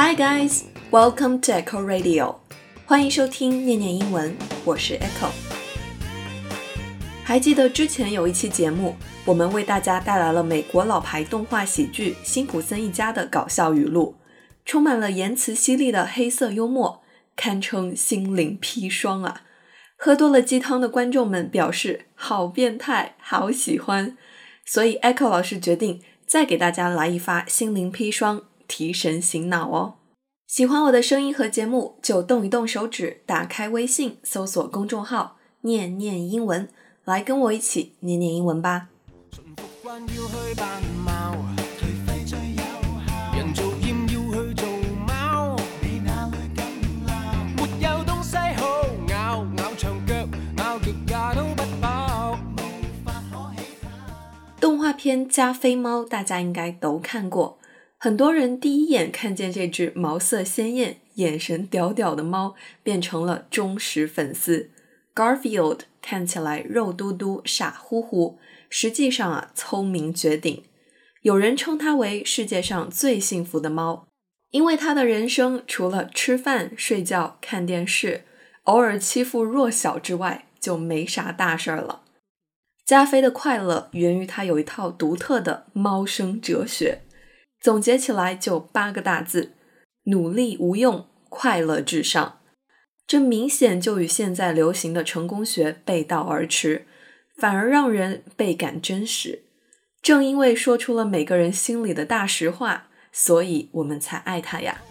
Hi guys, welcome to Echo Radio. 欢迎收听念念英文，我是 Echo。还记得之前有一期节目，我们为大家带来了美国老牌动画喜剧《辛普森一家》的搞笑语录，充满了言辞犀利的黑色幽默，堪称心灵砒霜啊！喝多了鸡汤的观众们表示好变态，好喜欢，所以 Echo 老师决定再给大家来一发心灵砒霜。提神醒脑哦！喜欢我的声音和节目，就动一动手指，打开微信，搜索公众号“念念英文”，来跟我一起念念英文吧。动画片《加菲猫》，大家应该都看过。很多人第一眼看见这只毛色鲜艳、眼神屌屌的猫，变成了忠实粉丝。Garfield 看起来肉嘟嘟、傻乎乎，实际上啊，聪明绝顶。有人称它为世界上最幸福的猫，因为它的人生除了吃饭、睡觉、看电视，偶尔欺负弱小之外，就没啥大事儿了。加菲的快乐源于他有一套独特的猫生哲学。总结起来就八个大字：努力无用，快乐至上。这明显就与现在流行的成功学背道而驰，反而让人倍感真实。正因为说出了每个人心里的大实话，所以我们才爱他呀。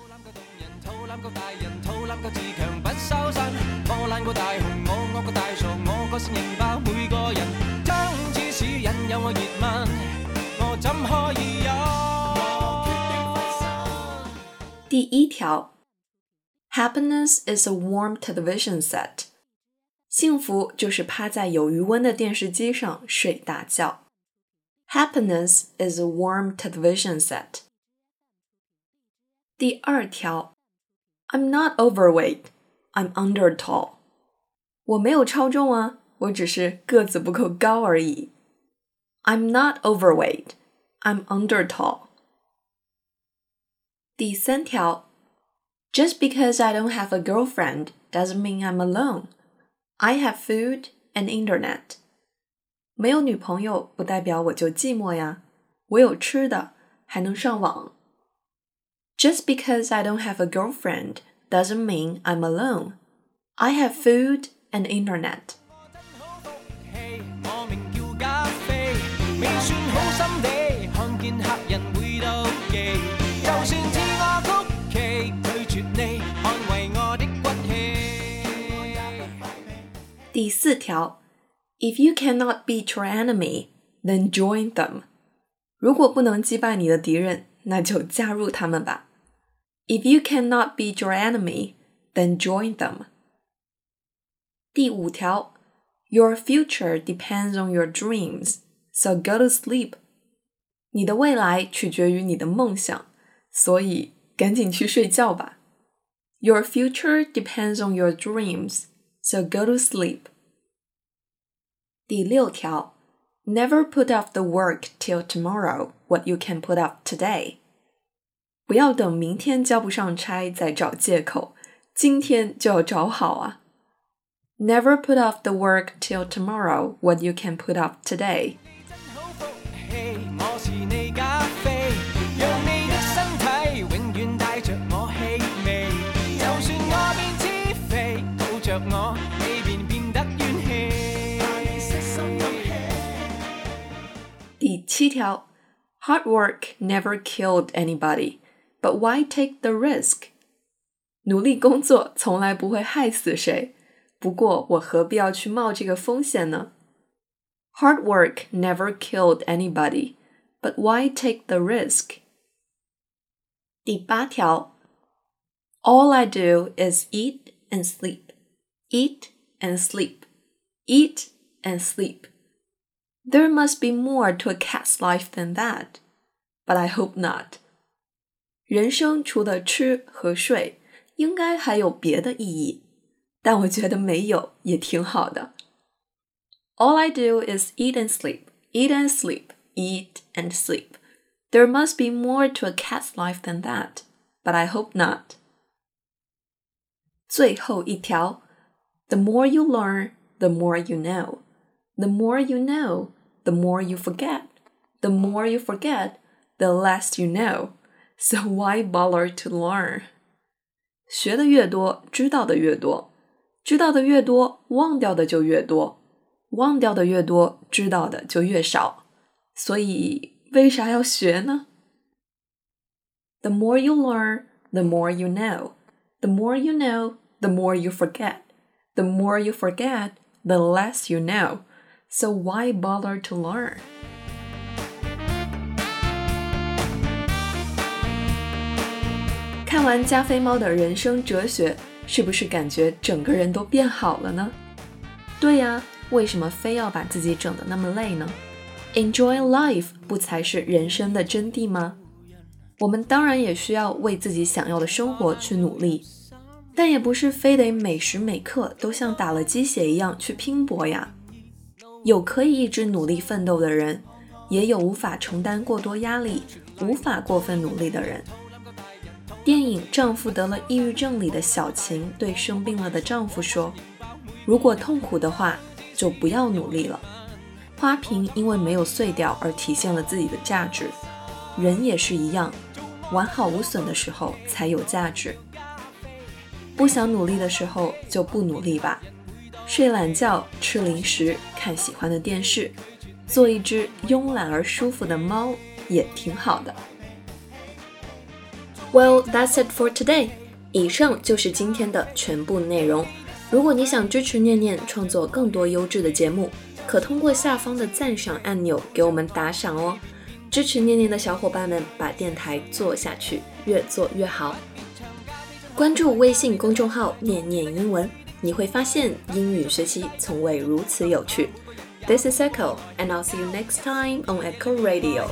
第一条，Happiness is a warm television set。幸福就是趴在有余温的电视机上睡大觉。Happiness is a warm television set。第二条，I'm not overweight, I'm under tall。我没有超重啊，我只是个子不够高而已。I'm not overweight, I'm under tall。 第三条，Just because I don't have a girlfriend doesn't mean I'm alone. I have food and internet. 没有女朋友不代表我就寂寞呀，我有吃的，还能上网。Just because I don't have a girlfriend doesn't mean I'm alone. I have food and internet. 第四条，If you cannot beat your enemy, then join them。如果不能击败你的敌人，那就加入他们吧。If you cannot beat your enemy, then join them。第五条，Your future depends on your dreams, so go to sleep。你的未来取决于你的梦想，所以赶紧去睡觉吧。Your future depends on your dreams, so go to sleep. 第六条，Never put off the work till tomorrow what you can put off today。不要等明天交不上差再找借口，今天就要找好啊。Never put off the work till tomorrow what you can put off today。 七条，Hard work never killed anybody, but why take the risk？努力工作从来不会害死谁，不过我何必要去冒这个风险呢？Hard work never killed anybody, but why take the risk？第八条，All I do is eat and sleep, eat and sleep, eat and sleep. There must be more to a cat's life than that, but I hope not. 人生除了吃和睡，应该还有别的意义，但我觉得没有也挺好的。All I do is eat and sleep, eat and sleep, eat and sleep. There must be more to a cat's life than that, but I hope not. 最后一条，The more you learn, the more you know. The more you know, the more you forget. The more you forget, the less you know. So why bother to learn? 学的越多，知道的越多；知道的越多，忘掉的就越多；忘掉的越多，知道的就越少。所以，为啥要学呢？The more you learn, the more you know. The more you know, the more you forget. The more you forget, the less you know. So why bother to learn? 看完加菲猫的人生哲学，是不是感觉整个人都变好了呢？对呀，为什么非要把自己整得那么累呢？Enjoy life 不才是人生的真谛吗？我们当然也需要为自己想要的生活去努力，但也不是非得每时每刻都像打了鸡血一样去拼搏呀。有可以一直努力奋斗的人，也有无法承担过多压力、无法过分努力的人。电影《丈夫得了抑郁症》里的小晴对生病了的丈夫说：“如果痛苦的话，就不要努力了。花瓶因为没有碎掉而体现了自己的价值，人也是一样，完好无损的时候才有价值。不想努力的时候就不努力吧，睡懒觉、吃零食、看喜欢的电视，做一只慵懒而舒服的猫也挺好的。” Well, that's it for today. 以上就是今天的全部内容。如果你想支持念念创作更多优质的节目，可通过下方的赞赏按钮给我们打赏哦。支持念念的小伙伴们，把电台做下去，越做越好。关注微信公众号“念念英文”，你会发现英语学习从未如此有趣。This is Echo, and I'll see you next time on Echo Radio.